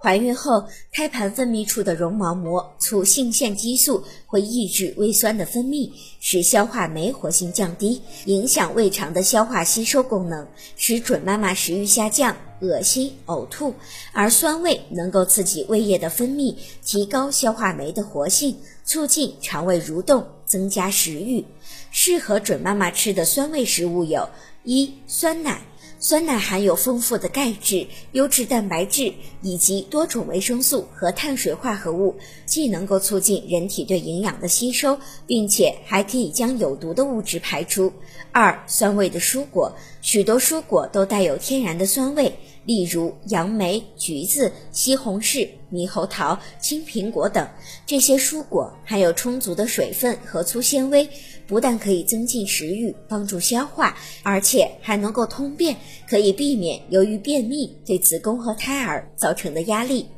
怀孕后，胎盘分泌出的绒毛膜促性腺激素会抑制胃酸的分泌，使消化酶活性降低，影响胃肠的消化吸收功能，使准妈妈食欲下降、恶心、呕吐。而酸味能够刺激胃液的分泌，提高消化酶的活性，促进肠胃蠕动，增加食欲。适合准妈妈吃的酸味食物有：一、酸奶。酸奶含有丰富的钙质、优质蛋白质以及多种维生素和碳水化合物，既能够促进人体对营养的吸收，并且还可以将有毒的物质排出。二、酸味的蔬果，许多蔬果都带有天然的酸味，例如杨梅、橘子、西红柿、猕猴桃、青苹果等。这些蔬果含有充足的水分和粗纤维，不但可以增进食欲、帮助消化，而且还能够通便，可以避免由于便秘对子宫和胎儿造成的压力。